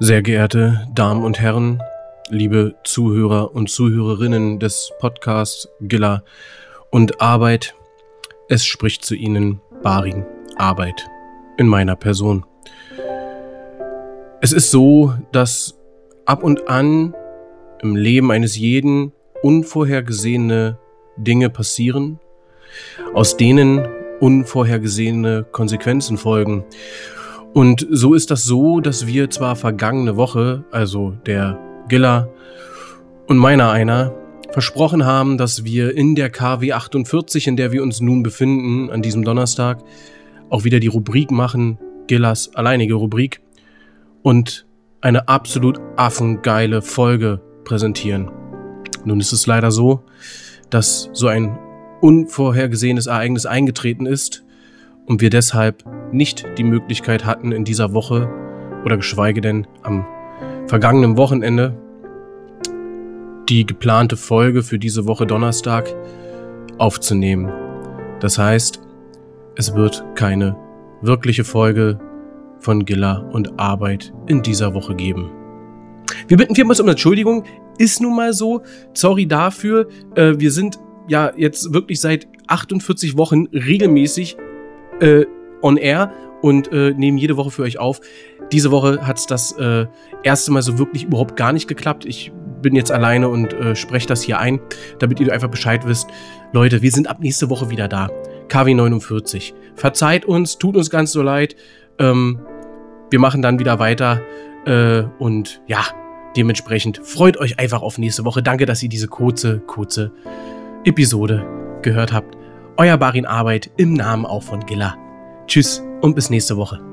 Sehr geehrte Damen und Herren, liebe Zuhörer und Zuhörerinnen des Podcasts Gilla und Arbeit, es spricht zu Ihnen Barin Arbeit in meiner Person. Es ist so, dass ab und an im Leben eines jeden unvorhergesehene Dinge passieren, aus denen unvorhergesehene Konsequenzen folgen. Und so ist das so, dass wir zwar vergangene Woche, also der Giller und meiner einer, versprochen haben, dass wir in der KW 48, in der wir uns nun befinden, an diesem Donnerstag, auch wieder die Rubrik machen, Gillers alleinige Rubrik, und eine absolut affengeile Folge präsentieren. Nun ist es leider so, dass so ein unvorhergesehenes Ereignis eingetreten ist und wir deshalb nicht die Möglichkeit hatten, in dieser Woche oder geschweige denn am vergangenen Wochenende die geplante Folge für diese Woche Donnerstag aufzunehmen. Das heißt, es wird keine wirkliche Folge von Gilla und Arbeit in dieser Woche geben. Wir bitten vielmals um Entschuldigung, ist nun mal so. Sorry dafür. Äh, wir sind ja jetzt wirklich seit 48 Wochen regelmäßig äh, on air und äh, nehmen jede Woche für euch auf. Diese Woche hat es das äh, erste Mal so wirklich überhaupt gar nicht geklappt. Ich bin jetzt alleine und äh, spreche das hier ein, damit ihr einfach Bescheid wisst. Leute, wir sind ab nächste Woche wieder da. KW 49. Verzeiht uns, tut uns ganz so leid. Ähm, wir machen dann wieder weiter. Äh, und ja, dementsprechend freut euch einfach auf nächste Woche. Danke, dass ihr diese kurze, kurze Episode gehört habt. Euer Barin Arbeit im Namen auch von Gilla. Tschüss und bis nächste Woche.